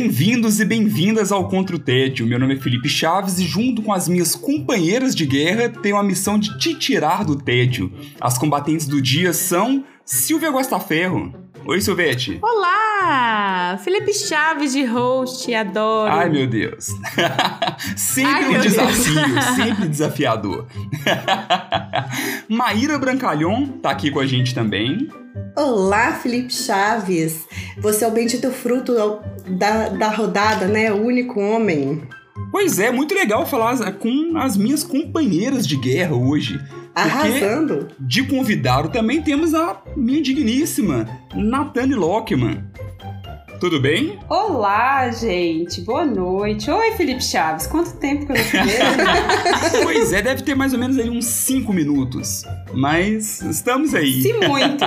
Bem-vindos e bem-vindas ao Contra o Tédio. Meu nome é Felipe Chaves e, junto com as minhas companheiras de guerra, tenho a missão de te tirar do tédio. As combatentes do dia são Silvia Gostaferro. Oi, Silvete. Olá! Felipe Chaves de host, adoro. Ai, meu Deus. sempre Ai, um desafio, Deus. sempre desafiador. Maíra Brancalhon tá aqui com a gente também. Olá, Felipe Chaves. Você é o bendito fruto da, da rodada, né? O único homem. Pois é, muito legal falar com as minhas companheiras de guerra hoje. Arrasando. De convidado também temos a minha digníssima Nathane Lockman. Tudo bem? Olá, gente. Boa noite. Oi, Felipe Chaves. Quanto tempo que eu não te vejo? pois é, deve ter mais ou menos aí uns 5 minutos. Mas estamos aí. Se muito.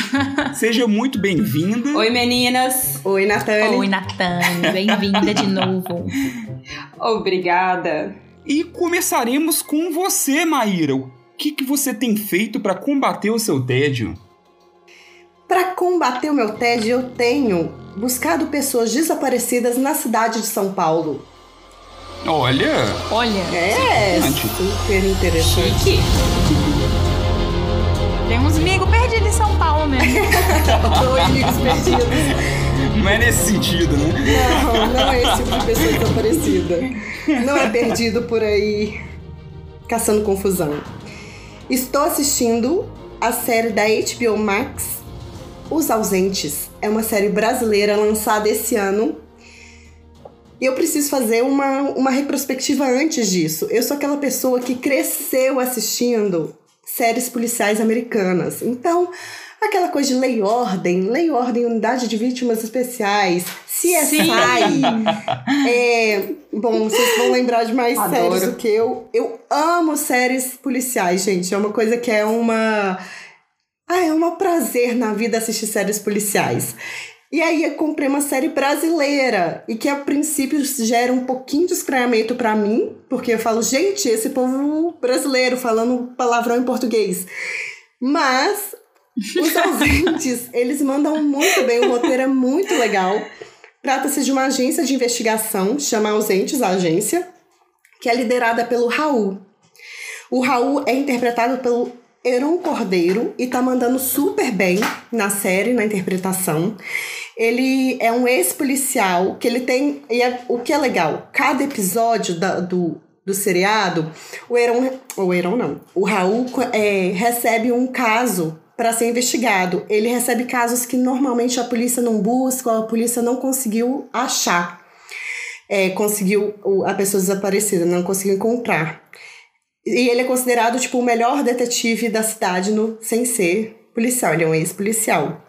Seja muito bem-vinda. Oi, meninas. Oi, Natane. Oi, Natane. Bem-vinda de novo. Obrigada. E começaremos com você, Maíra. O que, que você tem feito para combater o seu tédio? Para combater o meu tédio, eu tenho buscado pessoas desaparecidas na cidade de São Paulo. Olha! Olha! É, super interessante. Chique. Tem uns amigos perdidos em São Paulo mesmo. Dois amigos perdidos. Não é nesse sentido, né? Não, não é esse tipo de pessoa desaparecida. Não é perdido por aí caçando confusão. Estou assistindo a série da HBO Max os Ausentes é uma série brasileira lançada esse ano. E eu preciso fazer uma, uma retrospectiva antes disso. Eu sou aquela pessoa que cresceu assistindo séries policiais americanas. Então, aquela coisa de lei ordem, lei ordem, unidade de vítimas especiais, CSI. é, bom, vocês vão lembrar de mais Adoro. séries do que eu. Eu amo séries policiais, gente. É uma coisa que é uma ah, é um prazer na vida assistir séries policiais. E aí eu comprei uma série brasileira e que a princípio gera um pouquinho de estranhamento para mim, porque eu falo, gente, esse povo brasileiro falando palavrão em português. Mas os ausentes, eles mandam muito bem, o roteiro é muito legal. Trata-se de uma agência de investigação, chama Ausentes a agência, que é liderada pelo Raul. O Raul é interpretado pelo Heron Cordeiro e tá mandando super bem na série, na interpretação. Ele é um ex-policial que ele tem. E é, o que é legal, cada episódio da, do, do seriado, o Heron. O Heron não. O Raul é, recebe um caso para ser investigado. Ele recebe casos que normalmente a polícia não busca a polícia não conseguiu achar. É, conseguiu a pessoa desaparecida, não conseguiu encontrar. E ele é considerado, tipo, o melhor detetive da cidade no, sem ser policial. Ele é um ex-policial.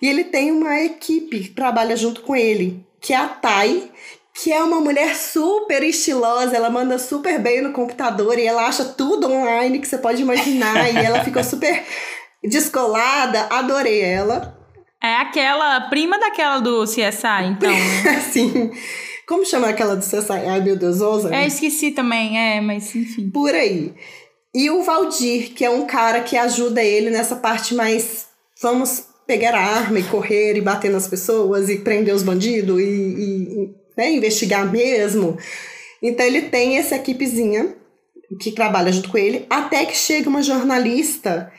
E ele tem uma equipe que trabalha junto com ele, que é a Thay, que é uma mulher super estilosa, ela manda super bem no computador e ela acha tudo online que você pode imaginar e ela ficou super descolada, adorei ela. É aquela prima daquela do CSI, então. Né? Sim. Como chama aquela do CSI? Ai, meu Deus, Ousa? É, esqueci também, é, mas enfim. Por aí. E o Valdir, que é um cara que ajuda ele nessa parte mais. Vamos pegar a arma e correr e bater nas pessoas e prender os bandidos e, e né, investigar mesmo. Então ele tem essa equipezinha que trabalha junto com ele, até que chega uma jornalista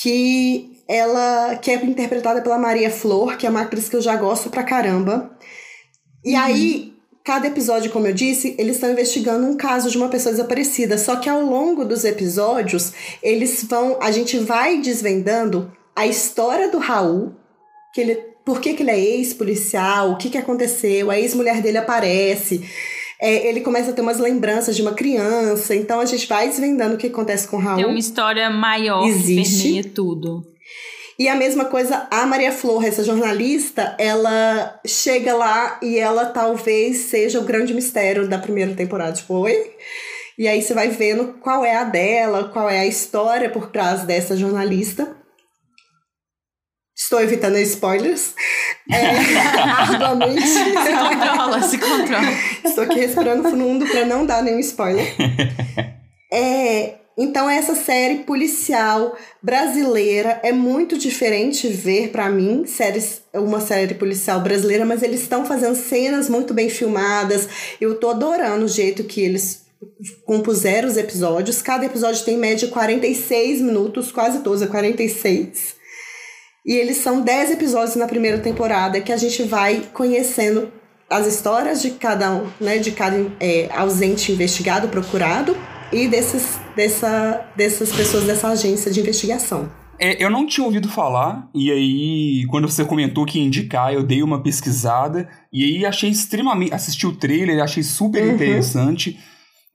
que ela que é interpretada pela Maria Flor, que é uma atriz que eu já gosto pra caramba. E uhum. aí cada episódio, como eu disse, eles estão investigando um caso de uma pessoa desaparecida. Só que ao longo dos episódios, eles vão. A gente vai desvendando a história do Raul, que ele. Por que, que ele é ex-policial? O que, que aconteceu? A ex-mulher dele aparece. É, ele começa a ter umas lembranças de uma criança. Então a gente vai desvendando o que acontece com o Raul. Tem uma história maior Existe. que tudo. E a mesma coisa, a Maria Flor, essa jornalista, ela chega lá e ela talvez seja o grande mistério da primeira temporada. Tipo, oi? E aí você vai vendo qual é a dela, qual é a história por trás dessa jornalista. Estou evitando spoilers. É, arduamente. Se controla, se controla. Estou aqui respirando fundo para não dar nenhum spoiler. É, então essa série policial brasileira é muito diferente ver para mim séries uma série policial brasileira, mas eles estão fazendo cenas muito bem filmadas. Eu tô adorando o jeito que eles compuseram os episódios. Cada episódio tem em média 46 minutos, quase todos é 46. E eles são 10 episódios na primeira temporada que a gente vai conhecendo as histórias de cada um, né, de cada é, ausente investigado, procurado e desses, dessa, dessas pessoas dessa agência de investigação. É, eu não tinha ouvido falar, e aí, quando você comentou que ia indicar, eu dei uma pesquisada, e aí achei extremamente. Assisti o trailer, achei super uhum. interessante.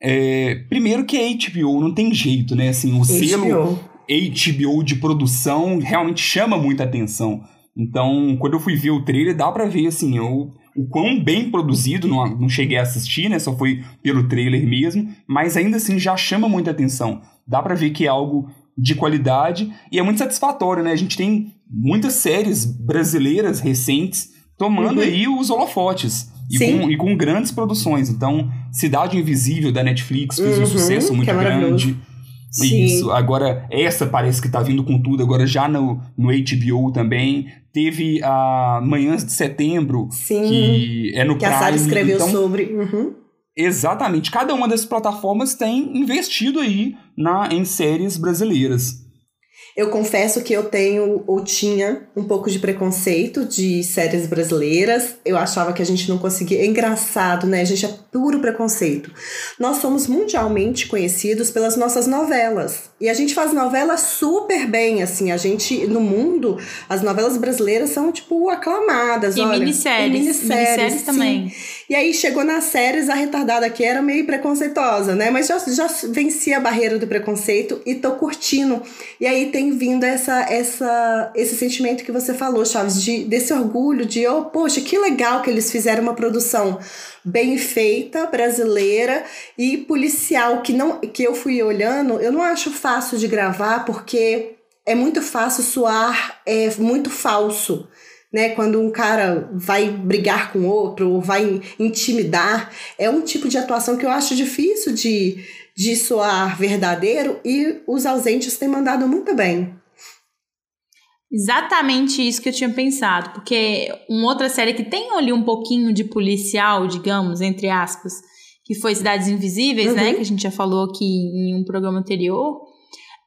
É, primeiro que é HBO, não tem jeito, né? Assim, o HBO. selo HBO de produção realmente chama muita atenção. Então, quando eu fui ver o trailer, dá pra ver, assim, eu, o quão bem produzido, não, não cheguei a assistir, né? Só foi pelo trailer mesmo, mas ainda assim já chama muita atenção. Dá pra ver que é algo de qualidade e é muito satisfatório, né? A gente tem muitas séries brasileiras recentes tomando uhum. aí os holofotes. E com, e com, grandes produções. Então, Cidade Invisível da Netflix fez uhum, um sucesso muito é grande. Sim. Isso. Agora, essa parece que tá vindo com tudo, agora já no, no HBO também. Teve a Manhãs de Setembro, Sim, que é no que Prime. Que a Sara escreveu então, sobre. Uhum. Exatamente. Cada uma dessas plataformas tem investido aí na, em séries brasileiras. Eu confesso que eu tenho ou tinha um pouco de preconceito de séries brasileiras. Eu achava que a gente não conseguia. É engraçado, né? A gente é puro preconceito. Nós somos mundialmente conhecidos pelas nossas novelas. E a gente faz novelas super bem, assim. A gente, no mundo, as novelas brasileiras são, tipo, aclamadas. E olha, minisséries. E minisséries, minisséries também. E aí chegou nas séries, a retardada que era meio preconceituosa, né? Mas já, já venci a barreira do preconceito e tô curtindo. E aí tem vindo essa, essa, esse sentimento que você falou, Chaves, de, desse orgulho de, oh, poxa, que legal que eles fizeram uma produção bem feita, brasileira e policial, que, não, que eu fui olhando, eu não acho fácil de gravar, porque é muito fácil soar é muito falso. Né, quando um cara vai brigar com outro ou vai intimidar, é um tipo de atuação que eu acho difícil de, de soar verdadeiro e os ausentes têm mandado muito bem. Exatamente isso que eu tinha pensado, porque uma outra série que tem ali um pouquinho de policial, digamos, entre aspas, que foi Cidades Invisíveis, né, uhum. né, que a gente já falou aqui em um programa anterior,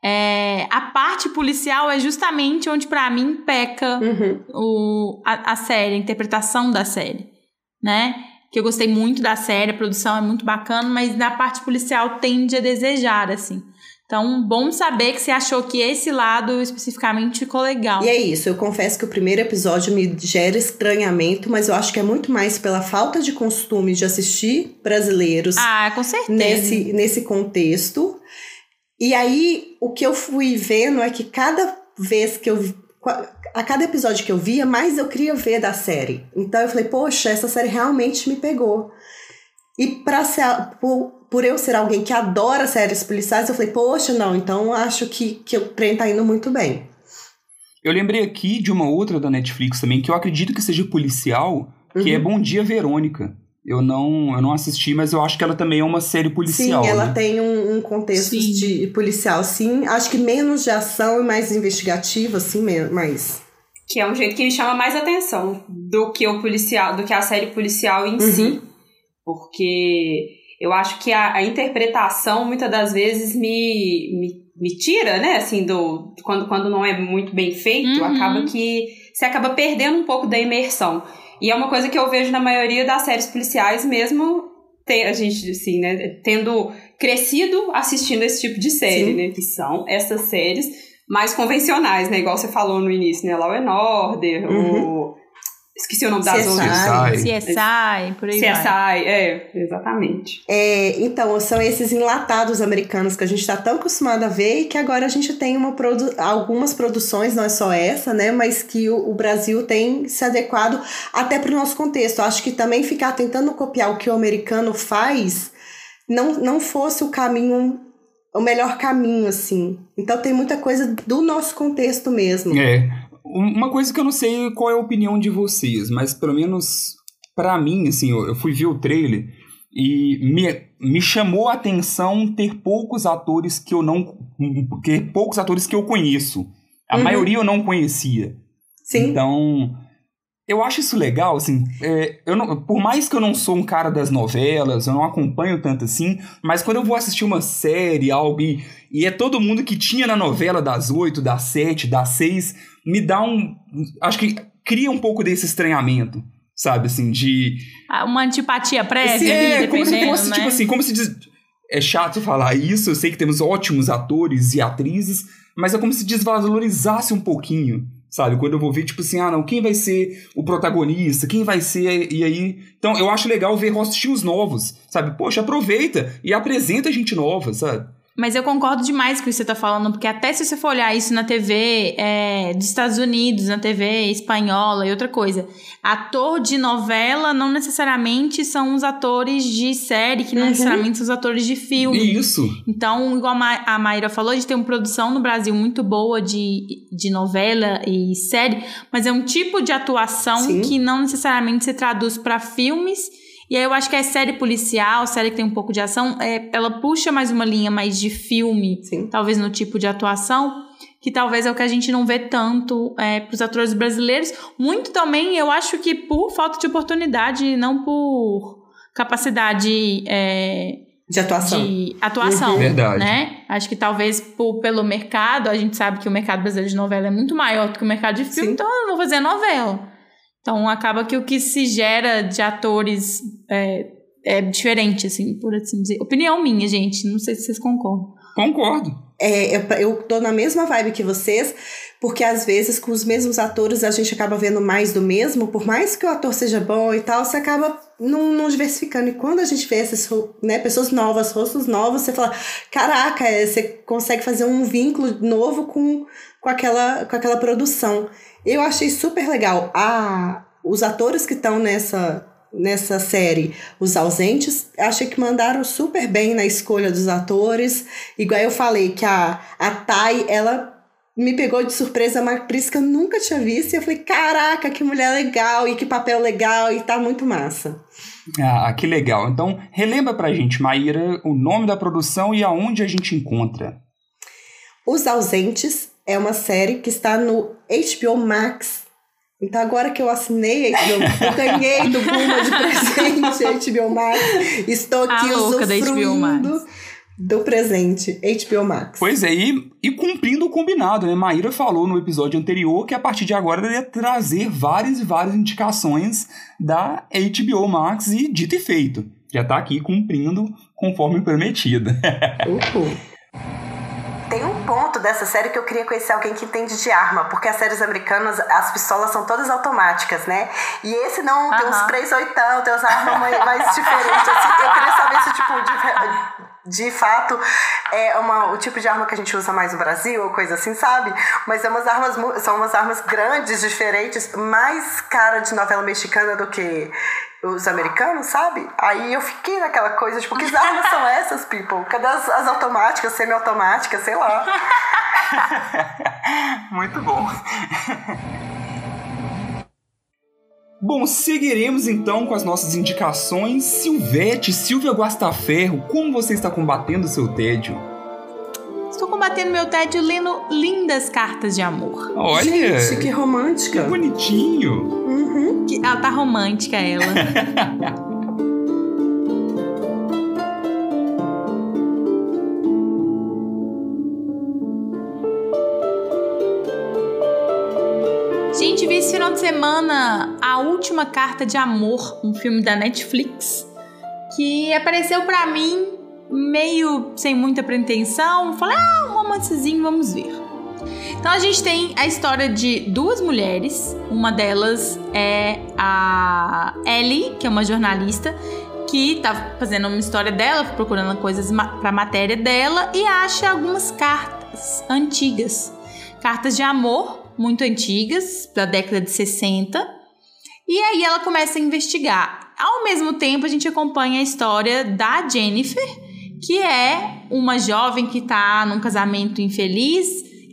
é, a parte policial é justamente onde para mim peca uhum. o, a, a série, a interpretação da série, né? Que eu gostei muito da série, a produção é muito bacana, mas na parte policial tende a desejar, assim. Então, bom saber que você achou que esse lado especificamente ficou legal. E é isso, eu confesso que o primeiro episódio me gera estranhamento, mas eu acho que é muito mais pela falta de costume de assistir brasileiros. Ah, com certeza. Nesse, nesse contexto. E aí, o que eu fui vendo é que cada vez que eu a cada episódio que eu via, mais eu queria ver da série. Então eu falei, poxa, essa série realmente me pegou. E pra ser, por, por eu ser alguém que adora séries policiais, eu falei, poxa, não, então acho que, que o trem tá indo muito bem. Eu lembrei aqui de uma outra da Netflix também, que eu acredito que seja policial, que é uhum. é Bom Dia Verônica. Eu não, eu não assisti, mas eu acho que ela também é uma série policial. Sim, ela né? tem um, um contexto sim. de policial, sim. Acho que menos de ação e mais investigativa, assim, mais. Que é um jeito que me chama mais atenção do que o policial, do que a série policial em uhum. si. Porque eu acho que a, a, interpretação muitas das vezes me, me, me, tira, né? Assim, do, quando, quando não é muito bem feito, uhum. acaba que você acaba perdendo um pouco da imersão. E é uma coisa que eu vejo na maioria das séries policiais, mesmo ter, a gente, assim, né, tendo crescido assistindo esse tipo de série, Sim. né? Que são essas séries mais convencionais, né? Igual você falou no início, né? Law and Order, uhum. o Esqueci o nome das CSI. outras. CSI, por aí CSI, vai. é, exatamente. É, então, são esses enlatados americanos que a gente está tão acostumado a ver e que agora a gente tem uma produ algumas produções, não é só essa, né? Mas que o, o Brasil tem se adequado até para o nosso contexto. Acho que também ficar tentando copiar o que o americano faz não, não fosse o caminho, o melhor caminho, assim. Então tem muita coisa do nosso contexto mesmo. É. Uma coisa que eu não sei qual é a opinião de vocês, mas pelo menos para mim, assim, eu, eu fui ver o trailer e me, me chamou a atenção ter poucos atores que eu não. ter poucos atores que eu conheço. A uhum. maioria eu não conhecia. Sim. Então, eu acho isso legal, assim. É, eu não, por mais que eu não sou um cara das novelas, eu não acompanho tanto assim, mas quando eu vou assistir uma série, algo, e, e é todo mundo que tinha na novela das oito, das sete, das seis, me dá um. Acho que cria um pouco desse estranhamento sabe? Assim, de. Ah, uma antipatia prévia, é, como se fosse, né? tipo assim, como se diz. É chato falar isso, eu sei que temos ótimos atores e atrizes, mas é como se desvalorizasse um pouquinho, sabe? Quando eu vou ver, tipo assim, ah, não, quem vai ser o protagonista? Quem vai ser. E aí. Então, eu acho legal ver rostinhos novos, sabe? Poxa, aproveita e apresenta gente nova, sabe? Mas eu concordo demais com o que você está falando, porque até se você for olhar isso na TV é, dos Estados Unidos, na TV espanhola e outra coisa, ator de novela não necessariamente são os atores de série, que não uhum. necessariamente são os atores de filme. Isso. Então, igual a Maíra falou, a gente tem uma produção no Brasil muito boa de, de novela e série, mas é um tipo de atuação Sim. que não necessariamente se traduz para filmes e aí eu acho que a série policial, série que tem um pouco de ação, é, ela puxa mais uma linha mais de filme, Sim. talvez no tipo de atuação, que talvez é o que a gente não vê tanto é, para os atores brasileiros. Muito também, eu acho que por falta de oportunidade, não por capacidade. É, de atuação. De atuação, uhum. Verdade. né? Acho que talvez por, pelo mercado, a gente sabe que o mercado brasileiro de novela é muito maior do que o mercado de filme, Sim. então eu não vou fazer novela. Então acaba que o que se gera de atores é, é diferente, assim, por assim dizer. Opinião minha, gente. Não sei se vocês concordam. Concordo. É, eu, eu tô na mesma vibe que vocês, porque às vezes com os mesmos atores a gente acaba vendo mais do mesmo, por mais que o ator seja bom e tal, você acaba não, não diversificando. E quando a gente vê essas né, pessoas novas, rostos novos, você fala: caraca, é, você consegue fazer um vínculo novo com, com, aquela, com aquela produção. Eu achei super legal. Ah, os atores que estão nessa nessa série, os ausentes, achei que mandaram super bem na escolha dos atores. Igual eu falei que a, a Thay, ela me pegou de surpresa, uma atriz que eu nunca tinha visto. E eu falei, caraca, que mulher legal e que papel legal e tá muito massa. Ah, que legal. Então, relembra pra gente, Maíra, o nome da produção e aonde a gente encontra. Os Ausentes é uma série que está no HBO Max. Então agora que eu assinei HBO, eu ganhei do Buma de presente HBO Max, estou aqui usufruindo do presente HBO Max. Pois é, e, e cumprindo o combinado, né? Maíra falou no episódio anterior que a partir de agora ela ia trazer várias e várias indicações da HBO Max e dito e feito. Já tá aqui cumprindo conforme prometido. Uhul tem um ponto dessa série que eu queria conhecer alguém que entende de arma, porque as séries americanas, as pistolas são todas automáticas, né? E esse não, tem uns três oitão, tem umas armas mais, mais diferentes, assim. Eu queria saber se, de, fato é uma, o tipo de arma que a gente usa mais no Brasil, ou coisa assim, sabe? Mas é umas armas, são umas armas grandes, diferentes, mais cara de novela mexicana do que os americanos, sabe? Aí eu fiquei naquela coisa, tipo, que armas são essas, people? Cadê as, as automáticas, semi-automáticas, sei lá. Muito bom. Bom, seguiremos então com as nossas indicações. Silvete, Silvia Guastaferro, como você está combatendo o seu tédio? Estou combatendo meu tédio lendo lindas cartas de amor. Olha! Gente, que romântica. Que bonitinho. Uhum. Ela tá romântica, ela. final de semana A Última Carta de Amor, um filme da Netflix, que apareceu para mim meio sem muita pretensão, falei, ah, um romancezinho, vamos ver. Então a gente tem a história de duas mulheres, uma delas é a Ellie, que é uma jornalista que tá fazendo uma história dela, procurando coisas para matéria dela e acha algumas cartas antigas, cartas de amor muito antigas, da década de 60. E aí ela começa a investigar. Ao mesmo tempo, a gente acompanha a história da Jennifer, que é uma jovem que está num casamento infeliz,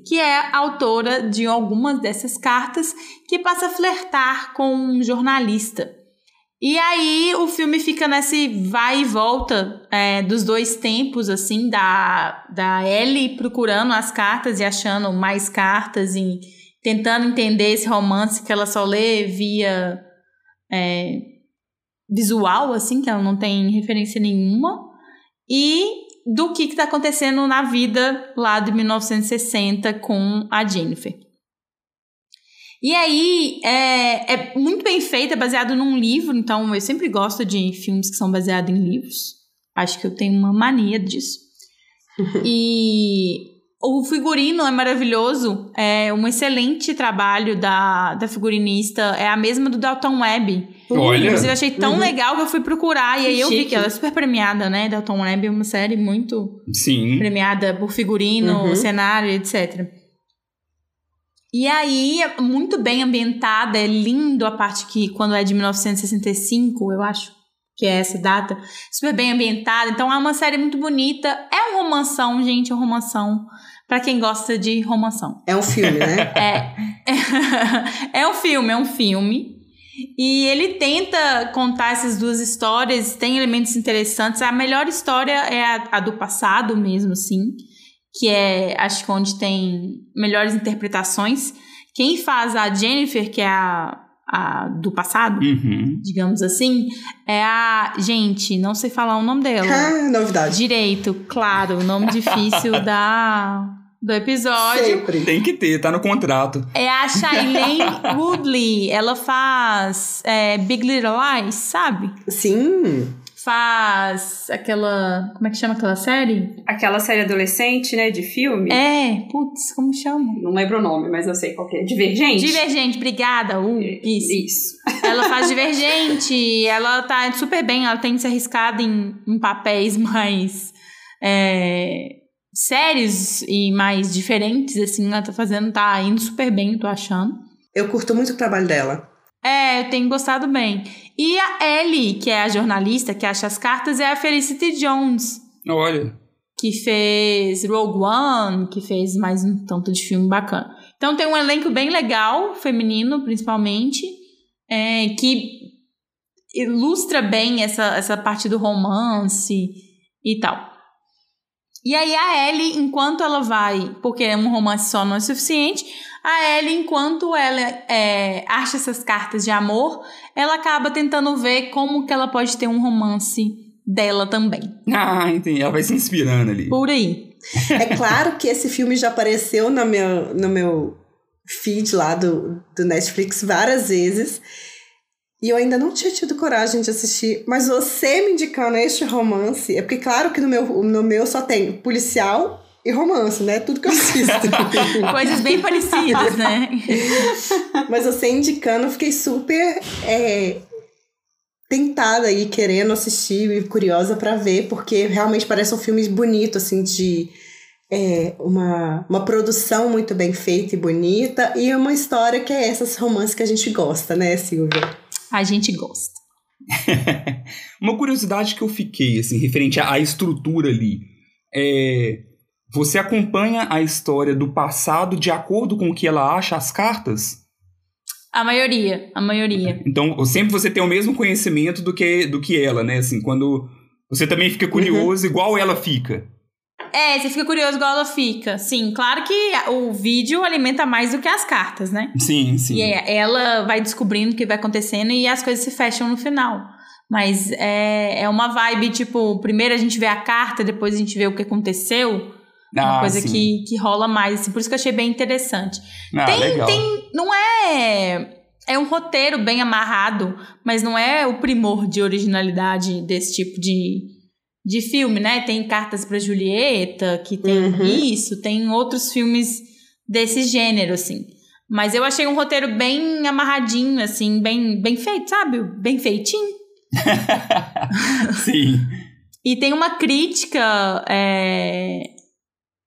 que é autora de algumas dessas cartas, que passa a flertar com um jornalista. E aí o filme fica nesse vai e volta é, dos dois tempos, assim, da, da Ellie procurando as cartas e achando mais cartas e tentando entender esse romance que ela só lê via é, visual, assim, que ela não tem referência nenhuma, e do que está acontecendo na vida lá de 1960 com a Jennifer. E aí, é, é muito bem feito, é baseado num livro, então eu sempre gosto de filmes que são baseados em livros. Acho que eu tenho uma mania disso. e o figurino é maravilhoso, é um excelente trabalho da, da figurinista, é a mesma do Dalton Webb. Olha. Inclusive, eu achei tão uhum. legal que eu fui procurar, e aí eu vi que ela é super premiada, né? Dalton Webb é uma série muito Sim. premiada por figurino, uhum. cenário, etc. E aí, é muito bem ambientada, é lindo a parte que, quando é de 1965, eu acho que é essa data, super bem ambientada. Então, é uma série muito bonita. É um romanção, gente, é um romanção para quem gosta de romanção. É um filme, né? é. é um filme, é um filme. E ele tenta contar essas duas histórias, tem elementos interessantes. A melhor história é a, a do passado mesmo, assim, que é, acho que onde tem melhores interpretações. Quem faz a Jennifer, que é a, a do passado, uhum. digamos assim, é a. Gente, não sei falar o nome dela. Ah, novidade. Direito, claro, o nome difícil da do episódio. Sempre. Tem que ter, tá no contrato. É a Shailene Woodley. Ela faz é, Big Little Lies, sabe? Sim. Faz aquela. Como é que chama aquela série? Aquela série adolescente, né? De filme. É, putz, como chama? Não lembro o nome, mas eu sei qual é. Divergente? Divergente, obrigada. Uh, isso. Isso. Ela faz Divergente. ela tá super bem, ela tem se arriscado em, em papéis mais. É, sérios e mais diferentes, assim, ela tá fazendo, tá indo super bem, eu tô achando. Eu curto muito o trabalho dela. É, eu tenho gostado bem. E a Ellie, que é a jornalista que acha as cartas, é a Felicity Jones. Olha. Que fez Rogue One, que fez mais um tanto de filme bacana. Então tem um elenco bem legal, feminino principalmente, é, que ilustra bem essa, essa parte do romance e tal. E aí a Ellie, enquanto ela vai, porque um romance só não é suficiente, a Ellie, enquanto ela é, acha essas cartas de amor, ela acaba tentando ver como que ela pode ter um romance dela também. Ah, entendi. Ela vai se inspirando ali. Por aí. É claro que esse filme já apareceu no meu, no meu feed lá do, do Netflix várias vezes. E eu ainda não tinha tido coragem de assistir, mas você me indicando este romance, é porque claro que no meu, no meu só tem policial e romance, né? Tudo que eu assisto. Coisas bem parecidas, né? mas você indicando, eu fiquei super é, tentada e querendo assistir e curiosa para ver, porque realmente parece um filme bonito, assim, de é, uma, uma produção muito bem feita e bonita, e uma história que é essas romances que a gente gosta, né, Silvia? a gente gosta. Uma curiosidade que eu fiquei, assim, referente à estrutura ali, é. Você acompanha a história do passado de acordo com o que ela acha as cartas? A maioria, a maioria. Então, sempre você tem o mesmo conhecimento do que, do que ela, né? Assim, quando você também fica curioso, uhum. igual ela fica. É, você fica curioso igual ela fica. Sim, claro que o vídeo alimenta mais do que as cartas, né? Sim, sim. E ela vai descobrindo o que vai acontecendo e as coisas se fecham no final. Mas é, é uma vibe, tipo, primeiro a gente vê a carta, depois a gente vê o que aconteceu. Ah, uma coisa que, que rola mais, assim, por isso que eu achei bem interessante. Ah, tem, legal. tem. Não é. É um roteiro bem amarrado, mas não é o primor de originalidade desse tipo de, de filme, né? Tem Cartas para Julieta, que tem uhum. isso, tem outros filmes desse gênero, assim. Mas eu achei um roteiro bem amarradinho, assim, bem, bem feito, sabe? Bem feitinho. Sim. e tem uma crítica. É...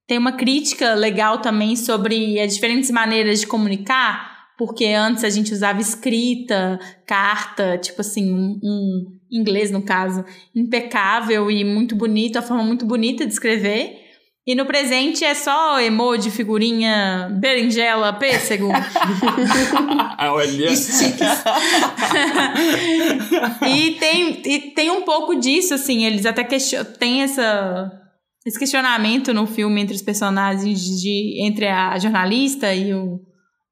Tem uma crítica legal também sobre as diferentes maneiras de comunicar porque antes a gente usava escrita, carta, tipo assim, um, um inglês no caso, impecável e muito bonito, a forma muito bonita de escrever. E no presente é só emoji, figurinha, berinjela, pêssego. Olha. e, tem, e tem um pouco disso, assim, eles até questionam. Tem essa, esse questionamento no filme entre os personagens, de, entre a jornalista e, o,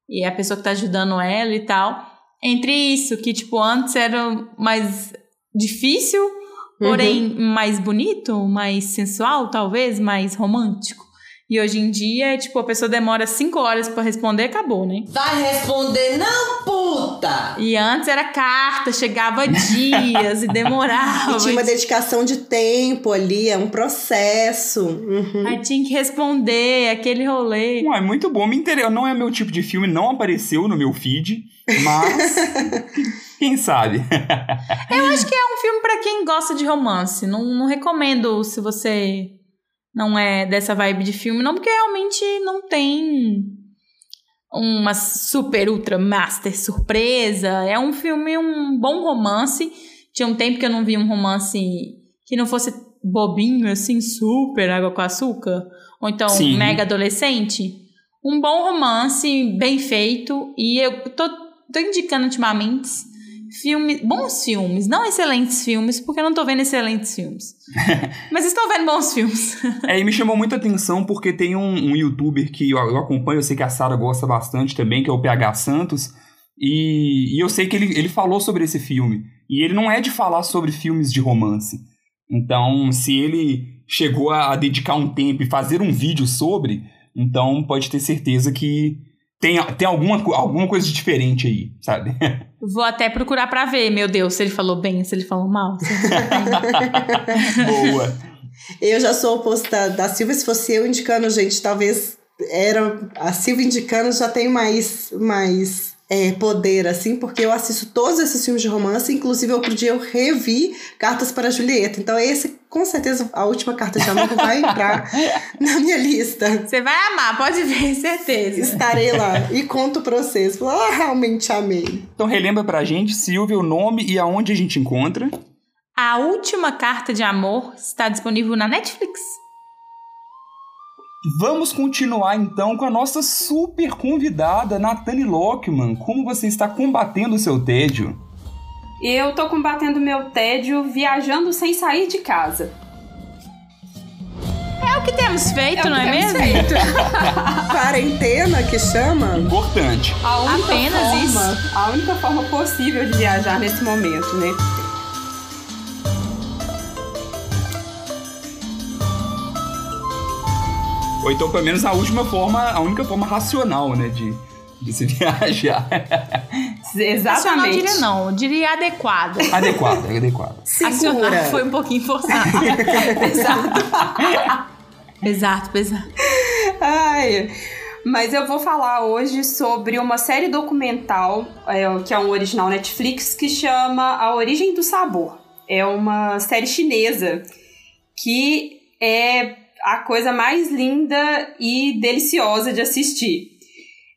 e a pessoa que tá ajudando ela e tal. Entre isso, que, tipo, antes era mais difícil porém uhum. mais bonito, mais sensual, talvez, mais romântico. E hoje em dia, tipo, a pessoa demora cinco horas para responder, acabou, né? Vai responder não, puta! E antes era carta, chegava dias e demorava. E tinha uma dedicação de tempo ali, é um processo. Uhum. Aí tinha que responder, aquele rolê. Ué, muito bom, me interessa. Não é meu tipo de filme, não apareceu no meu feed, mas... Quem sabe? Eu acho que é um filme para quem gosta de romance. Não, não recomendo se você não é dessa vibe de filme, não, porque realmente não tem uma super ultra master surpresa. É um filme, um bom romance. Tinha um tempo que eu não vi um romance que não fosse bobinho, assim, super água com açúcar. Ou então Sim. mega adolescente. Um bom romance, bem feito. E eu tô, tô indicando ultimamente filmes, bons filmes, não excelentes filmes, porque eu não tô vendo excelentes filmes. Mas estou vendo bons filmes. é, e me chamou muita atenção porque tem um, um youtuber que eu, eu, acompanho, eu sei que a Sara gosta bastante também, que é o PH Santos, e, e eu sei que ele, ele falou sobre esse filme. E ele não é de falar sobre filmes de romance. Então, se ele chegou a dedicar um tempo e fazer um vídeo sobre, então pode ter certeza que tem, tem alguma, alguma coisa diferente aí, sabe? Vou até procurar para ver, meu Deus, se ele falou bem, se ele falou mal. Boa. Eu já sou oposto da, da Silvia, se fosse eu indicando, gente, talvez era a Silvia indicando já tem mais mais é, poder, assim, porque eu assisto todos esses filmes de romance, inclusive outro dia eu revi Cartas para Julieta. Então, esse, com certeza, a última carta de amor vai entrar na minha lista. Você vai amar, pode ver, certeza. Estarei lá e conto pra vocês. Ah, realmente amei. Então, relembra pra gente, Silvia, o nome e aonde a gente encontra. A última carta de amor está disponível na Netflix. Vamos continuar então com a nossa super convidada, Nathani Lockman. Como você está combatendo o seu tédio? Eu tô combatendo meu tédio viajando sem sair de casa. É o que temos feito, é não é mesmo? Feito. Quarentena que chama? Importante. A única Apenas forma, isso. A única forma possível de viajar nesse momento, né? Ou então, pelo menos, a última forma, a única forma racional, né, de, de se viajar. Exatamente. Racional diria não, diria adequado. Adequado, é adequado. Segura. foi um pouquinho forçado. Exato. exato, exato. Ai... Mas eu vou falar hoje sobre uma série documental, é, que é um original Netflix, que chama A Origem do Sabor. É uma série chinesa que é a coisa mais linda e deliciosa de assistir.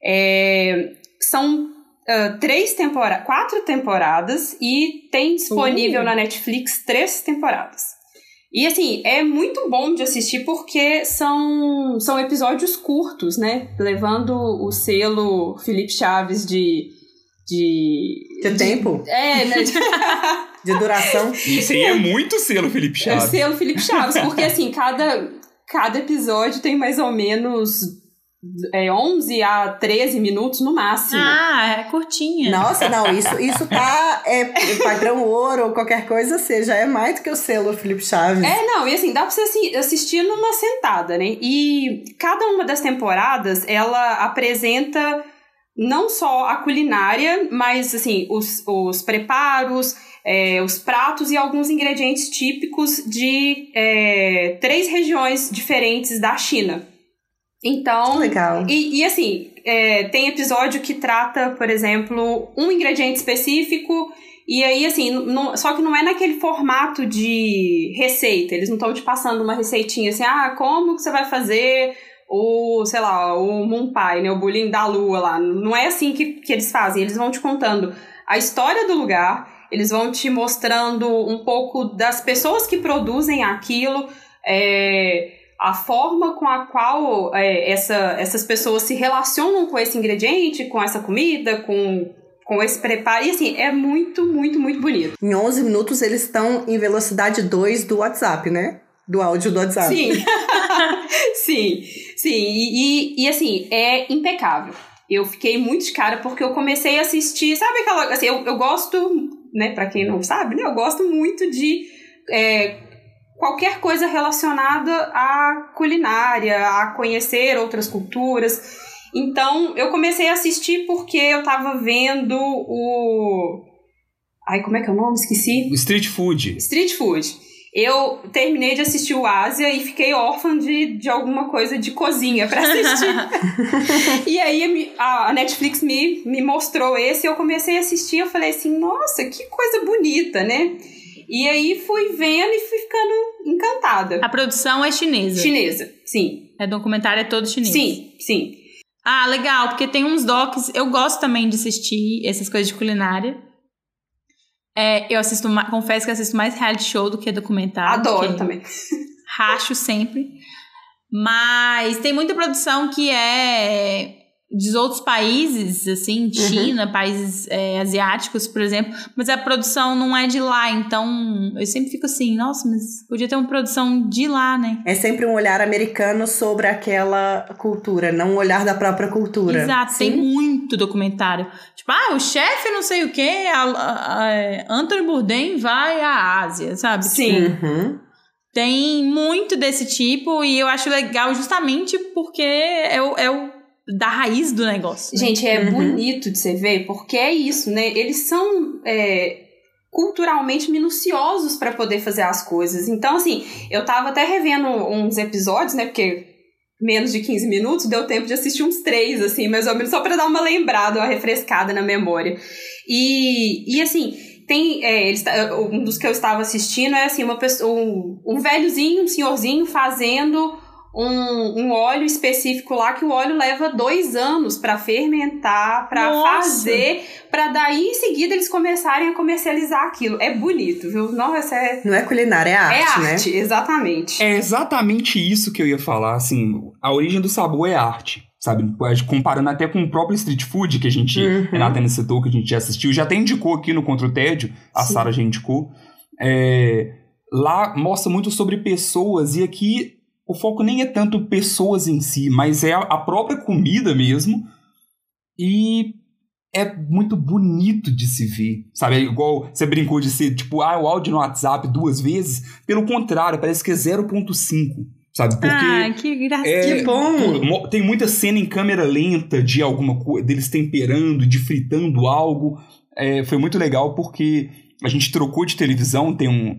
É, são uh, três temporadas, quatro temporadas e tem disponível uh. na Netflix três temporadas. E assim, é muito bom de assistir porque são, são episódios curtos, né? Levando o selo Felipe Chaves de. De, de tempo? É, né? de duração. Isso aí é muito selo Felipe Chaves. É selo Felipe Chaves, porque assim, cada, cada episódio tem mais ou menos é, 11 a 13 minutos no máximo. Ah, é curtinha. Nossa, não, isso, isso tá é, padrão ouro ou qualquer coisa seja, é mais do que o selo Felipe Chaves. É, não, e assim, dá pra você assim, assistir numa sentada, né? E cada uma das temporadas, ela apresenta não só a culinária, mas assim, os, os preparos, é, os pratos e alguns ingredientes típicos de é, três regiões diferentes da China. Então. Legal. E, e assim, é, tem episódio que trata, por exemplo, um ingrediente específico. E aí, assim, não, só que não é naquele formato de receita. Eles não estão te passando uma receitinha assim, ah, como que você vai fazer o, sei lá, o Moon Pie, né, o bullying da lua lá. Não é assim que, que eles fazem, eles vão te contando a história do lugar, eles vão te mostrando um pouco das pessoas que produzem aquilo, é, a forma com a qual é, essa, essas pessoas se relacionam com esse ingrediente, com essa comida, com, com esse preparo. E assim, é muito, muito, muito bonito. Em 11 minutos eles estão em velocidade 2 do WhatsApp, né? Do áudio do WhatsApp. Sim. sim, sim. E, e, e, assim, é impecável. Eu fiquei muito de cara porque eu comecei a assistir, sabe aquela. Assim, eu, eu gosto, né, pra quem não sabe, né, eu gosto muito de. É, qualquer coisa relacionada à culinária, a conhecer outras culturas. Então, eu comecei a assistir porque eu tava vendo o. Ai, como é que é o nome? Esqueci. Street Food. Street Food eu terminei de assistir o Ásia e fiquei órfã de, de alguma coisa de cozinha para assistir. e aí a Netflix me, me mostrou esse, eu comecei a assistir, eu falei assim, nossa, que coisa bonita, né? E aí fui vendo e fui ficando encantada. A produção é chinesa. Chinesa, sim. É documentário é todo chinês. Sim, sim. Ah, legal, porque tem uns docs, eu gosto também de assistir essas coisas de culinária. É, eu assisto, confesso que assisto mais reality show do que documentário. Adoro também. Racho sempre. Mas tem muita produção que é de outros países, assim, uhum. China, uhum. países é, asiáticos, por exemplo, mas a produção não é de lá, então eu sempre fico assim, nossa, mas podia ter uma produção de lá, né? É sempre um olhar americano sobre aquela cultura, não um olhar da própria cultura. Exato, Sim? tem muito documentário. Tipo, ah, o chefe não sei o quê, a, a, a Anthony Bourdain vai à Ásia, sabe? Sim. Tipo, uhum. Tem muito desse tipo e eu acho legal justamente porque é o, é o da raiz do negócio. Né? Gente, é uhum. bonito de você ver, porque é isso, né? Eles são é, culturalmente minuciosos para poder fazer as coisas. Então, assim, eu tava até revendo uns episódios, né? Porque menos de 15 minutos, deu tempo de assistir uns três, assim, mais ou menos, só para dar uma lembrada, uma refrescada na memória. E, e assim, tem. É, eles, um dos que eu estava assistindo é assim, uma pessoa, um, um velhozinho, um senhorzinho fazendo um, um óleo específico lá que o óleo leva dois anos para fermentar, para fazer, para daí em seguida eles começarem a comercializar aquilo. É bonito, viu? Nossa, é... Não é culinária, é arte, é né? arte, exatamente. É exatamente isso que eu ia falar, assim, a origem do sabor é arte. Sabe, comparando até com o próprio street food que a gente, uhum. Renata citou, que a gente já assistiu, já até indicou aqui no Contra o Tédio, a Sara já indicou. É, lá mostra muito sobre pessoas, e aqui o foco nem é tanto pessoas em si, mas é a própria comida mesmo. E é muito bonito de se ver, sabe? É igual você brincou de ser, tipo, ah, o áudio no WhatsApp duas vezes. Pelo contrário, parece que é 0.5, sabe? Porque ah, que graça, é, que bom! Tem muita cena em câmera lenta de alguma coisa, deles temperando, de fritando algo. É, foi muito legal porque a gente trocou de televisão tem um,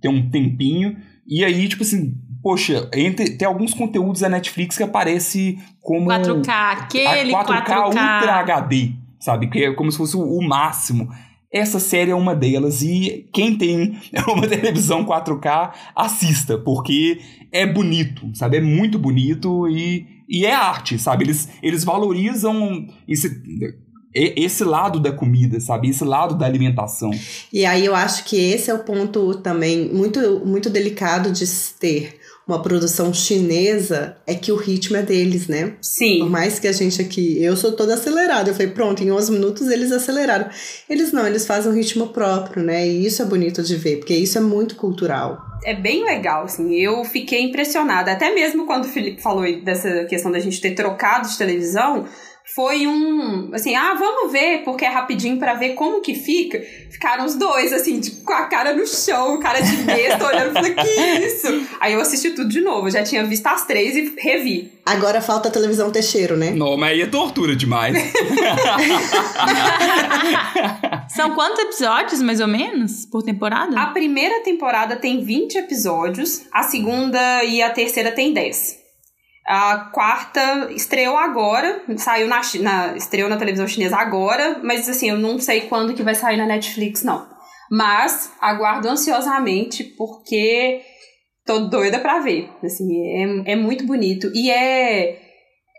tem um tempinho. E aí, tipo assim, poxa, entre, tem alguns conteúdos da Netflix que aparece como 4K, aquele 4K, 4K Ultra HD, sabe? Que é como se fosse o, máximo. Essa série é uma delas e quem tem uma televisão 4K, assista, porque é bonito, sabe? É muito bonito e, e é arte, sabe? Eles, eles valorizam esse, esse lado da comida, sabe? Esse lado da alimentação. E aí eu acho que esse é o ponto também muito, muito delicado de ter uma produção chinesa, é que o ritmo é deles, né? Sim. Por mais que a gente aqui. Eu sou toda acelerada. Eu falei, pronto, em 11 minutos eles aceleraram. Eles não, eles fazem um ritmo próprio, né? E isso é bonito de ver, porque isso é muito cultural. É bem legal, assim. Eu fiquei impressionada. Até mesmo quando o Felipe falou dessa questão da gente ter trocado de televisão foi um, assim, ah, vamos ver, porque é rapidinho para ver como que fica. Ficaram os dois, assim, tipo, com a cara no chão, cara de besta, olhando, falei, que isso? Aí eu assisti tudo de novo, já tinha visto as três e revi. Agora falta a televisão Teixeiro, né? Não, mas aí é tortura demais. São quantos episódios, mais ou menos, por temporada? A primeira temporada tem 20 episódios, a segunda e a terceira tem 10. A quarta estreou agora, saiu na, na, estreou na televisão chinesa agora, mas assim, eu não sei quando que vai sair na Netflix, não. Mas aguardo ansiosamente, porque tô doida pra ver. Assim, é, é muito bonito. E é,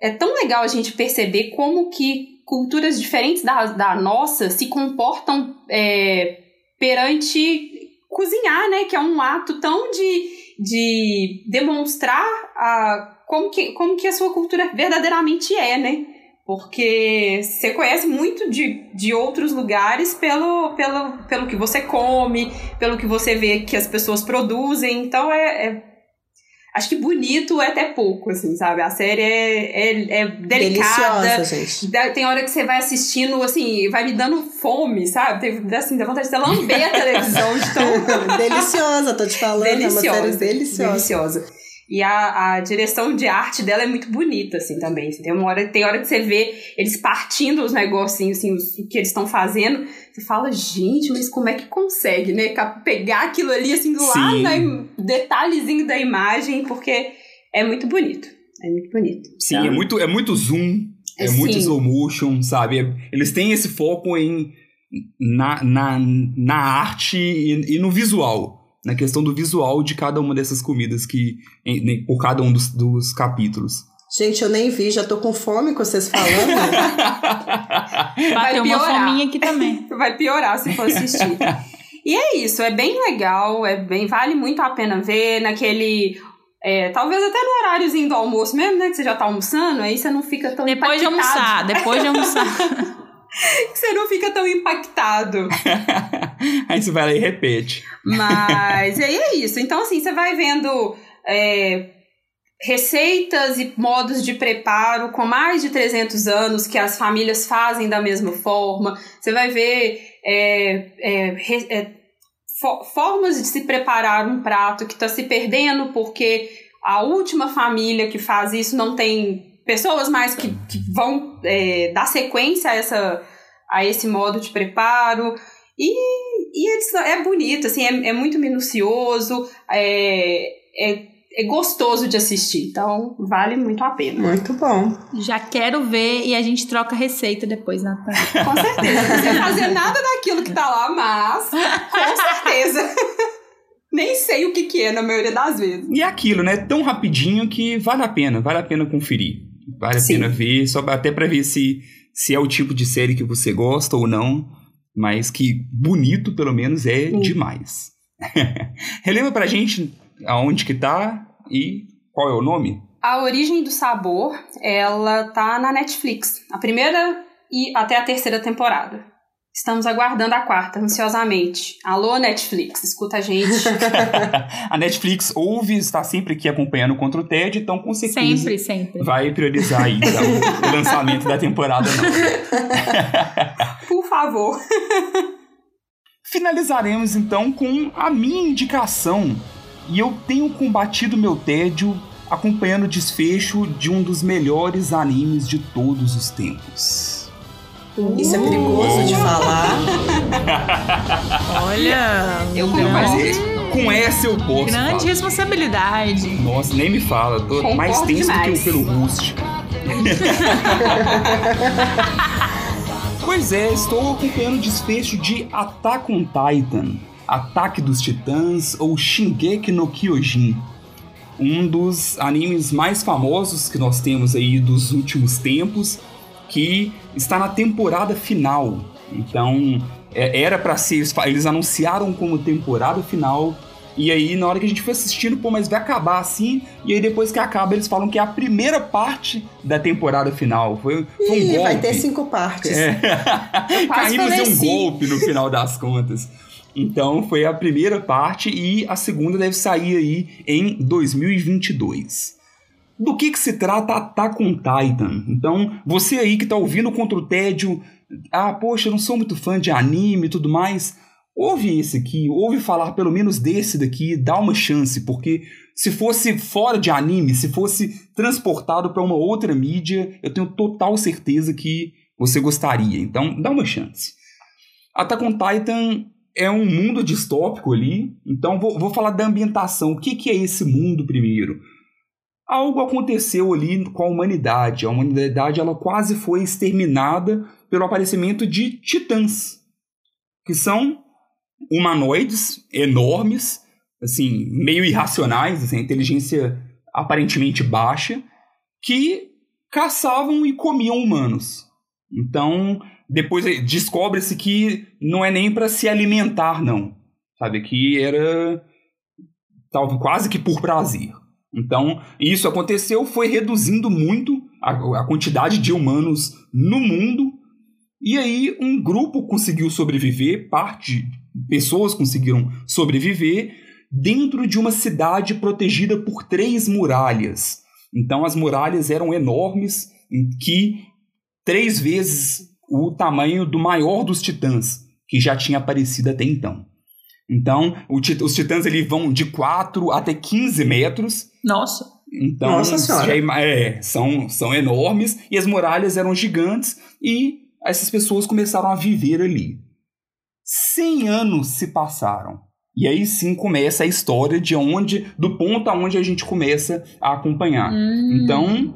é tão legal a gente perceber como que culturas diferentes da, da nossa se comportam é, perante cozinhar, né? Que é um ato tão de, de demonstrar a, como, que, como que a sua cultura verdadeiramente é, né? Porque você conhece muito de, de outros lugares pelo, pelo, pelo que você come, pelo que você vê que as pessoas produzem. Então é, é acho que bonito é até pouco, assim, sabe? A série é, é, é delicada. Deliciosa, gente. Tem hora que você vai assistindo, assim, vai me dando fome, sabe? Tem, assim, dá vontade de lamber a televisão de tão... deliciosa, tô te falando. Deliciosa. É uma série deliciosa. Deliciosa. E a, a direção de arte dela é muito bonita, assim, também. Tem, uma hora, tem hora que você vê eles partindo os negocinhos, assim, os, o que eles estão fazendo. Você fala, gente, mas como é que consegue, né? Pegar aquilo ali, assim, do lado, né? detalhezinho da imagem, porque é muito bonito. É muito bonito. Sim, então, é, muito, é muito zoom, é, é muito slow motion, sabe? Eles têm esse foco em na, na, na arte e, e no visual na questão do visual de cada uma dessas comidas que em, por cada um dos, dos capítulos. Gente, eu nem vi, já tô com fome com vocês falando. Vai uma fominha aqui também. Vai piorar se for assistir. e é isso, é bem legal, é bem vale muito a pena ver naquele é, talvez até no horáriozinho do almoço mesmo, né? Que você já tá almoçando, aí você não fica tão Depois impactado. de almoçar, depois de almoçar. você não fica tão impactado. Aí você vai lá e repete. Mas aí é isso. Então, assim, você vai vendo é, receitas e modos de preparo com mais de 300 anos que as famílias fazem da mesma forma. Você vai ver é, é, é formas de se preparar um prato que está se perdendo porque a última família que faz isso não tem pessoas mais que, que vão é, dar sequência a, essa, a esse modo de preparo. E, e é bonito, assim, é, é muito minucioso, é, é, é gostoso de assistir. Então, vale muito a pena. Muito bom. Já quero ver e a gente troca receita depois, Natália. Com certeza. Não precisa fazer nada daquilo que tá lá, mas com certeza. Nem sei o que, que é na maioria das vezes. E é aquilo, né? Tão rapidinho que vale a pena, vale a pena conferir. Vale Sim. a pena ver, só até para ver se, se é o tipo de série que você gosta ou não, mas que bonito, pelo menos, é Sim. demais. Relembra pra gente aonde que tá e qual é o nome? A Origem do Sabor, ela tá na Netflix. A primeira e até a terceira temporada. Estamos aguardando a quarta, ansiosamente. Alô, Netflix, escuta a gente. a Netflix ouve, está sempre aqui acompanhando contra o TED, então com certeza sempre, sempre. vai priorizar aí então, o lançamento da temporada não. Por favor. Finalizaremos então com a minha indicação. E eu tenho combatido meu tédio acompanhando o desfecho de um dos melhores animes de todos os tempos. Isso é perigoso de falar. Olha, eu grande, mas com essa eu posso. Grande falar. responsabilidade. Nossa, nem me fala. Tô Concordo mais tenso demais. do que o pelo rústico. pois é, estou acompanhando o desfecho de Attack on Titan, Ataque dos Titãs ou Shingeki no Kyojin. Um dos animes mais famosos que nós temos aí dos últimos tempos que está na temporada final. Então, é, era para ser. Eles anunciaram como temporada final. E aí, na hora que a gente foi assistindo, pô, mas vai acabar assim. E aí, depois que acaba, eles falam que é a primeira parte da temporada final. Foi, foi um Ih, golpe. Vai ter cinco partes. É. Caímos em um golpe no final das contas. Então, foi a primeira parte e a segunda deve sair aí em 2022 do que, que se trata Attack on Titan. Então, você aí que tá ouvindo contra o tédio, ah, poxa, eu não sou muito fã de anime e tudo mais, ouve esse aqui, ouve falar pelo menos desse daqui, dá uma chance, porque se fosse fora de anime, se fosse transportado para uma outra mídia, eu tenho total certeza que você gostaria. Então, dá uma chance. Attack on Titan é um mundo distópico ali, então vou, vou falar da ambientação. O que, que é esse mundo primeiro? Algo aconteceu ali com a humanidade. A humanidade ela quase foi exterminada pelo aparecimento de titãs, que são humanoides enormes, assim, meio irracionais, assim, inteligência aparentemente baixa, que caçavam e comiam humanos. Então, depois descobre-se que não é nem para se alimentar, não. Sabe, que era quase que por prazer. Então, isso aconteceu, foi reduzindo muito a, a quantidade de humanos no mundo, e aí um grupo conseguiu sobreviver, parte, pessoas conseguiram sobreviver dentro de uma cidade protegida por três muralhas. Então as muralhas eram enormes, que três vezes o tamanho do maior dos titãs, que já tinha aparecido até então. Então, os titãs eles vão de 4 até 15 metros. Nossa! Então, Nossa senhora. é, são, são enormes e as muralhas eram gigantes e essas pessoas começaram a viver ali. 100 anos se passaram. E aí sim começa a história de onde, do ponto aonde a gente começa a acompanhar. Hum. Então,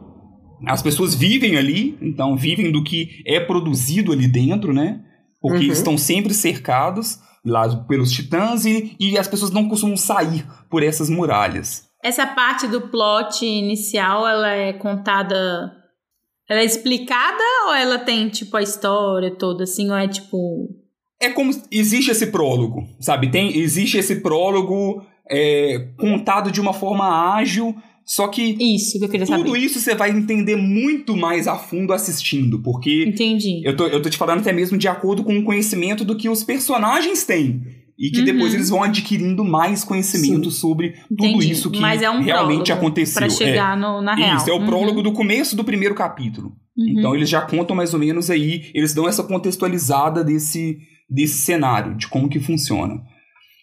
as pessoas vivem ali, então vivem do que é produzido ali dentro, né? Porque Uhum. estão sempre cercados lá pelos titãs e, e as pessoas não costumam sair por essas muralhas. Essa parte do plot inicial, ela é contada. Ela é explicada ou ela tem, tipo, a história toda, assim, ou é tipo. É como existe esse prólogo, sabe? Tem existe esse prólogo é, contado de uma forma ágil, só que Isso que eu queria tudo saber. isso você vai entender muito mais a fundo assistindo, porque Entendi. eu tô, eu tô te falando até mesmo de acordo com o conhecimento do que os personagens têm. E que Uhum. depois eles vão adquirindo mais conhecimento sobre tudo Entendi. isso que Mas é um realmente aconteceu. Pra chegar no, na é. real. Isso, é o Uhum. prólogo do começo do primeiro capítulo. Uhum. Então eles já contam mais ou menos aí, eles dão essa contextualizada desse, desse cenário, de como que funciona.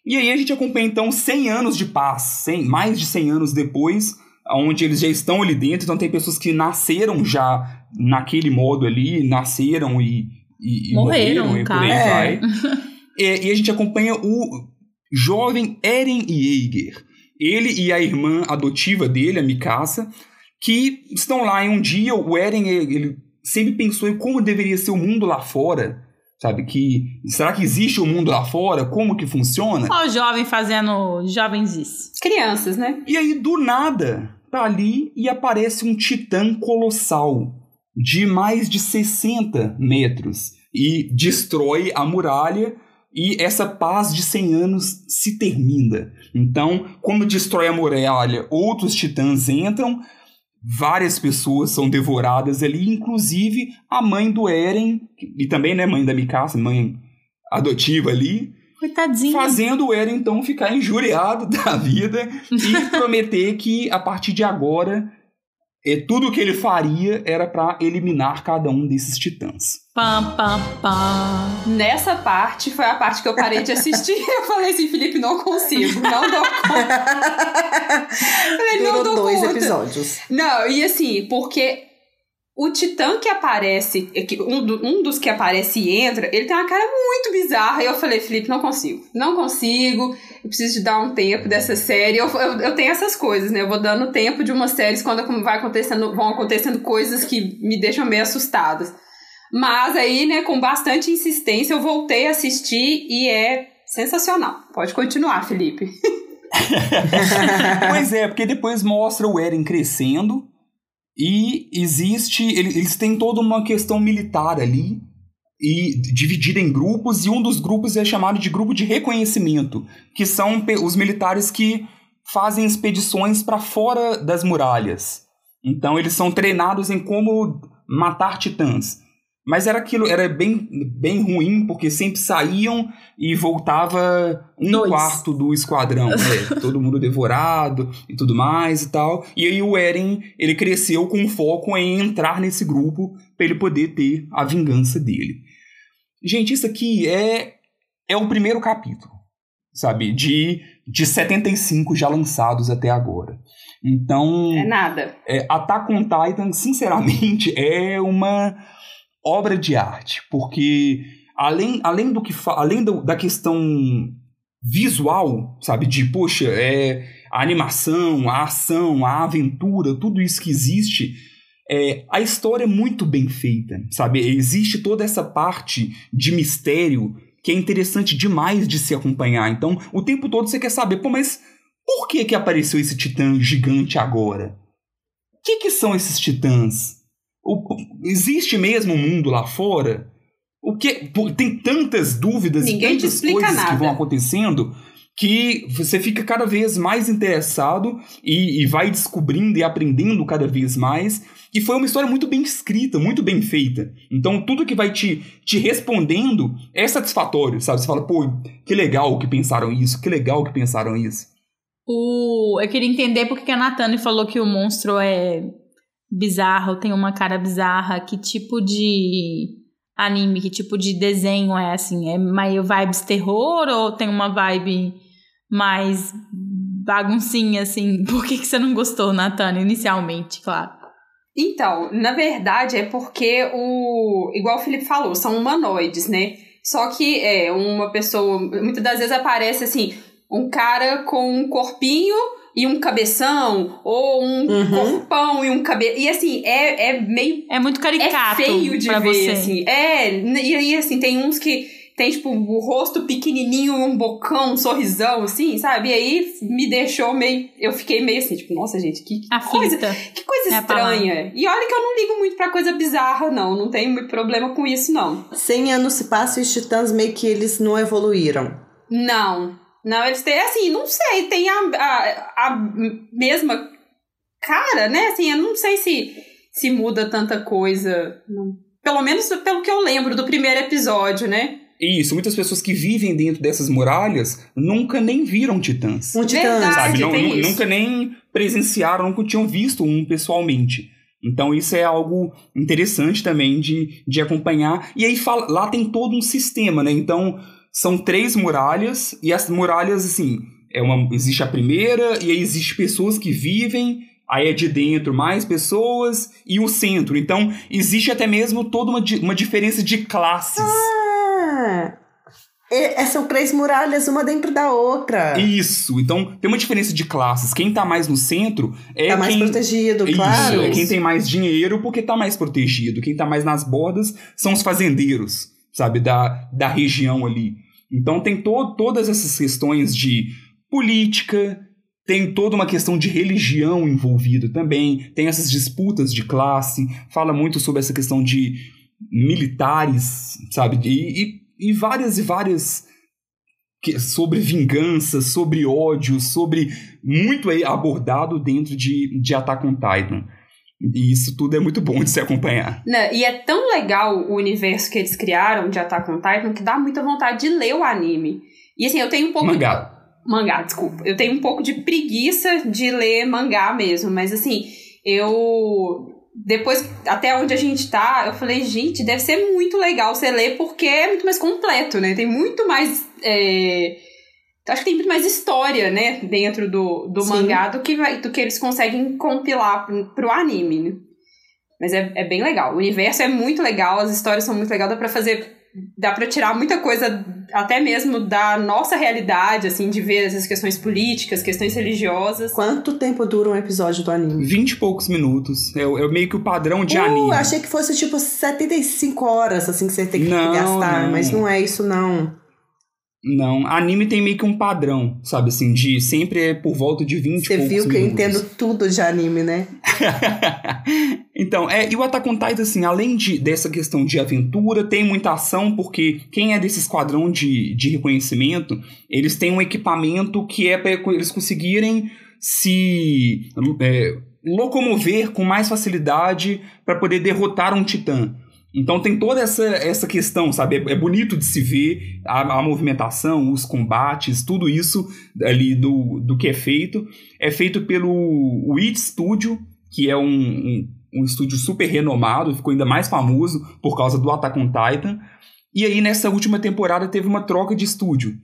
E aí a gente acompanha então 100 anos de paz, 100, mais de 100 anos depois, onde eles já estão ali dentro, então tem pessoas que nasceram já naquele modo ali, nasceram e, e, e Morreram, morreram, e por aí cara. vai. É, e a gente acompanha o jovem Eren Yeager. Ele e a irmã adotiva dele, a Mikasa, que estão lá em um dia, o Eren, ele sempre pensou em como deveria ser o mundo lá fora, sabe? Que será que existe o mundo lá fora? Como que funciona? Ó, o jovem fazendo jovenzice. Crianças, né? E aí do nada, tá ali e aparece um titã colossal de mais de 60 metros e destrói a muralha e essa paz de 100 anos se termina. Então, como destrói a muralha, outros titãs entram, várias pessoas são devoradas ali, inclusive a mãe do Eren, e também, né, mãe da Mikasa, mãe adotiva ali, Coitadinho. fazendo o Eren então ficar injuriado da vida e prometer que a partir de agora é, tudo o que ele faria era pra eliminar cada um desses titãs. Pam, pam, pam. Nessa parte foi a parte que eu parei de assistir. Eu falei assim, Felipe, não consigo, não dou conta. Falei, não Durou dou dois conta. episódios. Não, e assim, porque o titã que aparece, é um, do- um dos que aparece e entra, ele tem uma cara muito bizarra. E eu falei, Felipe, não consigo. Não consigo. Eu preciso de dar um tempo dessa série. Eu, eu, eu tenho essas coisas, né? Eu vou dando tempo de umas séries quando vai acontecendo, vão acontecendo coisas que me deixam meio assustadas. Mas aí, né, com bastante insistência, eu voltei a assistir e é sensacional. Pode continuar, Felipe. pois é, porque depois mostra o Eren crescendo e existe. ele- Eles têm toda uma questão militar ali. E dividida em grupos, e um dos grupos é chamado de grupo de reconhecimento, que são os militares que fazem expedições para fora das muralhas. Então eles são treinados em como matar titãs. Mas era aquilo, era bem, bem ruim, porque sempre saíam e voltava um Dois. quarto do esquadrão. né? todo mundo devorado e tudo mais e tal. E aí o Eren, ele cresceu com foco em entrar nesse grupo para ele poder ter a vingança dele. Gente, isso aqui é, é o primeiro capítulo, sabe? De, de 75 já lançados até agora. Então, É nada. é, Attack on Titan, sinceramente, é uma obra de arte, porque além, além do que além do- da questão visual, sabe, de poxa, é a animação, a ação, a aventura, tudo isso que existe, é, a história é muito bem feita, sabe? Existe toda essa parte de mistério que é interessante demais de se acompanhar. Então, o tempo todo você quer saber, pô, mas por que que apareceu esse titã gigante agora? O que que são esses titãs? O, existe mesmo um mundo lá fora? O que tem tantas dúvidas Ninguém e tantas coisas nada. que vão acontecendo que você fica cada vez mais interessado e, e, vai descobrindo e aprendendo cada vez mais. E foi uma história muito bem escrita, muito bem feita. Então, tudo que vai te, te respondendo é satisfatório, sabe? Você fala, pô, que legal que pensaram isso, que legal que pensaram isso. O... Eu queria entender porque a Natane falou que o monstro é bizarro, tem uma cara bizarra. Que tipo de anime, que tipo de desenho é assim? É meio vibes terror ou tem uma vibe mais baguncinha, assim? Por que, que você não gostou, Natana, inicialmente, claro? Então, na verdade é porque o. Igual o Felipe falou, são humanoides, né? Só que é uma pessoa. Muitas das vezes aparece assim, um cara com um corpinho e um cabeção, ou um uhum. corpão e um cabelo. E assim, é, é meio. É muito caricato. É feio de ver, você. assim. É, e aí, assim, tem uns que tem, tipo, o rosto pequenininho, um bocão, um sorrisão, assim, sabe? E aí me deixou meio. Eu fiquei meio assim, tipo, nossa, gente, que, que coisa. Que coisa é estranha. E olha que eu não ligo muito pra coisa bizarra, não. Não tenho muito problema com isso, não. Cem anos se passam e os titãs meio que eles não evoluíram. Não. Não, eles têm, assim, não sei, tem a, a, a mesma cara, né? Assim, eu não sei se, se muda tanta coisa. Não. Pelo menos pelo que eu lembro do primeiro episódio, né? Isso, muitas pessoas que vivem dentro dessas muralhas nunca nem viram titãs. Um titã, Verdade, sabe? Não, nunca nem presenciaram, nunca tinham visto um pessoalmente. Então isso é algo interessante também de, de acompanhar. E aí fala, lá tem todo um sistema, né? Então são três muralhas, e as muralhas, assim, é uma, existe a primeira, e aí existe pessoas que vivem, aí é de dentro mais pessoas, e o centro. Então, existe até mesmo toda uma, uma diferença de classes. Ah! É, são três muralhas, uma dentro da outra. Isso. Então, tem uma diferença de classes. Quem tá mais no centro é tá mais quem... protegido, Isso, claro. é quem tem mais dinheiro porque tá mais protegido. Quem tá mais nas bordas são os fazendeiros, sabe, da, da região ali. Então tem to todas essas questões de política, tem toda uma questão de religião envolvida também, tem essas disputas de classe, fala muito sobre essa questão de militares, sabe? E, e, e várias e várias sobre vingança, sobre ódio, sobre muito abordado dentro de, de Attack on Titan. E isso tudo é muito bom de se acompanhar. Não, e é tão legal o universo que eles criaram de Attack on Titan que dá muita vontade de ler o anime. E assim, eu tenho um pouco. Mangá. Mangá, desculpa. Eu tenho um pouco de preguiça de ler mangá mesmo, mas assim, eu. Depois, até onde a gente tá, eu falei, gente, deve ser muito legal você ler porque é muito mais completo, né? Tem muito mais. É acho que tem muito mais história, né, dentro do, do mangá do que, vai, do que eles conseguem compilar pro, pro anime, né? Mas é, é bem legal. O universo é muito legal, as histórias são muito legais, dá pra fazer. Dá pra tirar muita coisa, até mesmo da nossa realidade, assim, de ver essas questões políticas, questões religiosas. Quanto tempo dura um episódio do anime? Vinte e poucos minutos. É, é meio que o padrão de uh, anime. achei que fosse tipo 75 horas, assim, que você tem que não, gastar, não. mas não é isso, não. Não, anime tem meio que um padrão, sabe assim, de sempre é por volta de 20 Você viu que minutos. eu entendo tudo de anime, né? então, é, e o Attack on Titan, assim, além de, dessa questão de aventura, tem muita ação, porque quem é desse esquadrão de, de reconhecimento, eles têm um equipamento que é para eles conseguirem se é, locomover com mais facilidade para poder derrotar um titã. Então tem toda essa, essa questão, sabe? É, é bonito de se ver a, a, movimentação, os combates, tudo isso ali do, do que é feito. É feito pelo Wit Studio, que é um, um, um, estúdio super renomado, ficou ainda mais famoso por causa do Attack on Titan. E aí nessa última temporada teve uma troca de estúdio.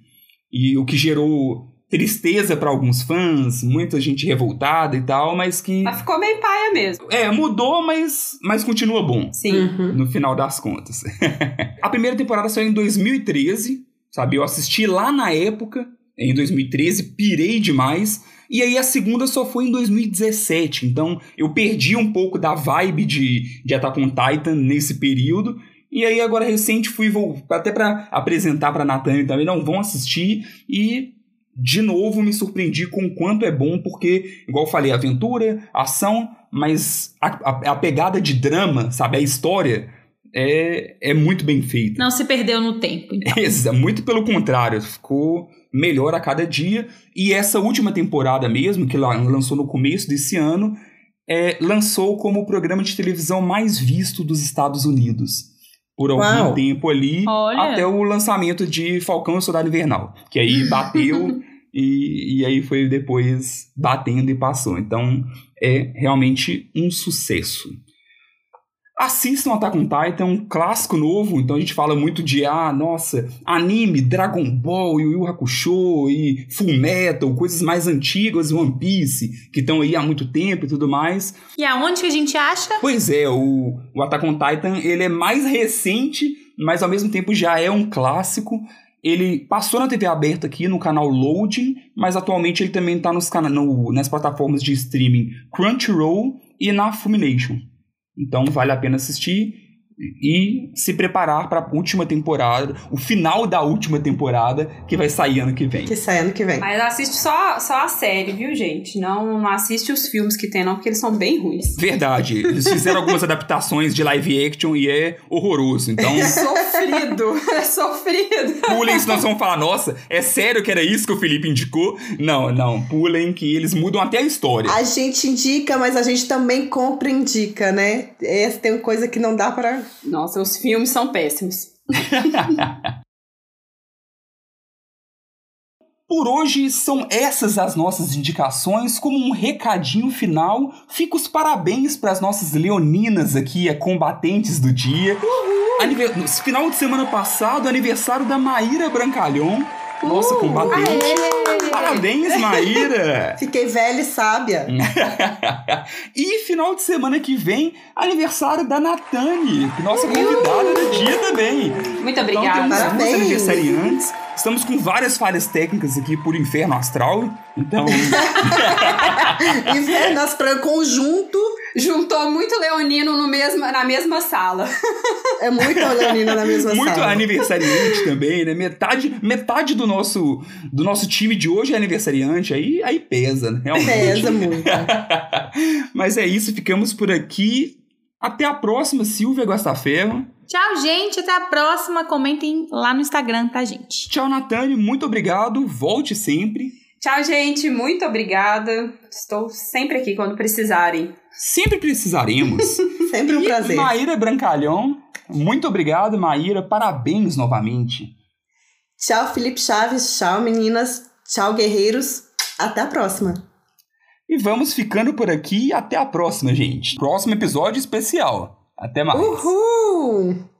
E o que gerou tristeza para alguns fãs, muita gente revoltada e tal, mas que. Mas ficou meio paia mesmo. É, mudou, mas, mas continua bom. Sim. Uhum. No final das contas. a primeira temporada saiu em 2013, sabe? Eu assisti lá na época, em 2013, pirei demais. E aí a segunda só foi em 2017, então eu perdi um pouco da vibe de, de Attack on Titan nesse período. E aí agora recente fui vou, até para apresentar para Natane também, não vão assistir e de novo me surpreendi com o quanto é bom, porque, igual eu falei, aventura, ação, mas a, a, a pegada de drama, sabe? A história é, é muito bem feita. Não se perdeu no tempo. Então. muito pelo contrário, ficou melhor a cada dia. E essa última temporada mesmo, que lançou no começo desse ano, é, lançou como o programa de televisão mais visto dos Estados Unidos. Por algum Uau. tempo ali, Olha. até o lançamento de Falcão e Soldado Invernal. Que aí bateu e, e aí foi depois batendo e passou. Então é realmente um sucesso. Assistam Attack on Titan, um clássico novo, então a gente fala muito de, ah, nossa, anime, Dragon Ball, Yu Yu Hakusho e Full Metal, coisas mais antigas, One Piece, que estão aí há muito tempo e tudo mais. E aonde que a gente acha? Pois é, o, o Attack on Titan, ele é mais recente, mas ao mesmo tempo já é um clássico. Ele passou na TV aberta aqui no canal Loading, mas atualmente ele também está no, nas plataformas de streaming Crunchyroll e na Funimation. Então vale a pena assistir e se preparar para a última temporada, o final da última temporada que vai sair ano que vem. Que sai ano que vem. Mas assiste só, só a série, viu, gente? Não, não assiste os filmes que tem, não, porque eles são bem ruins. Verdade. Eles fizeram algumas adaptações de live action e é horroroso. Então. É sofrido. É sofrido. Pulem, senão vocês vão falar, nossa, é sério que era isso que o Felipe indicou? Não, não. Pulem que eles mudam até a história. A gente indica, mas a gente também compra e indica, né? Essa tem coisa que não dá para nossa, os filmes são péssimos. Por hoje são essas as nossas indicações. Como um recadinho final, fica os parabéns para as nossas leoninas aqui, a combatentes do dia. Aniver... Final de semana passado, aniversário da Maíra Brancalhon. Nossa, combatente. Aê. Parabéns, Maíra! Fiquei velha e sábia. e final de semana que vem, aniversário da Natane, nossa convidada do dia também. Muito obrigada. Então, temos Parabéns. aniversariantes. Estamos com várias falhas técnicas aqui por inferno astral. Então. inferno astral conjunto. Juntou muito leonino no mesmo, na mesma sala. É muito leonino na mesma muito sala. Muito aniversariante também, né? Metade, metade do nosso, do nosso time de hoje é aniversariante. Aí, aí pesa, né? Realmente. Pesa muito. Mas é isso, ficamos por aqui. Até a próxima, Silvia Guastaferro. Tchau, gente. Até a próxima. Comentem lá no Instagram, tá, gente? Tchau, Natane. Muito obrigado. Volte sempre. Tchau, gente. Muito obrigada. Estou sempre aqui quando precisarem. Sempre precisaremos. sempre um e prazer. Maíra Brancalhão. Muito obrigado, Maíra. Parabéns novamente. Tchau, Felipe Chaves. Tchau, meninas. Tchau, guerreiros. Até a próxima. E vamos ficando por aqui. Até a próxima, gente. Próximo episódio especial. Até mais. Uhul!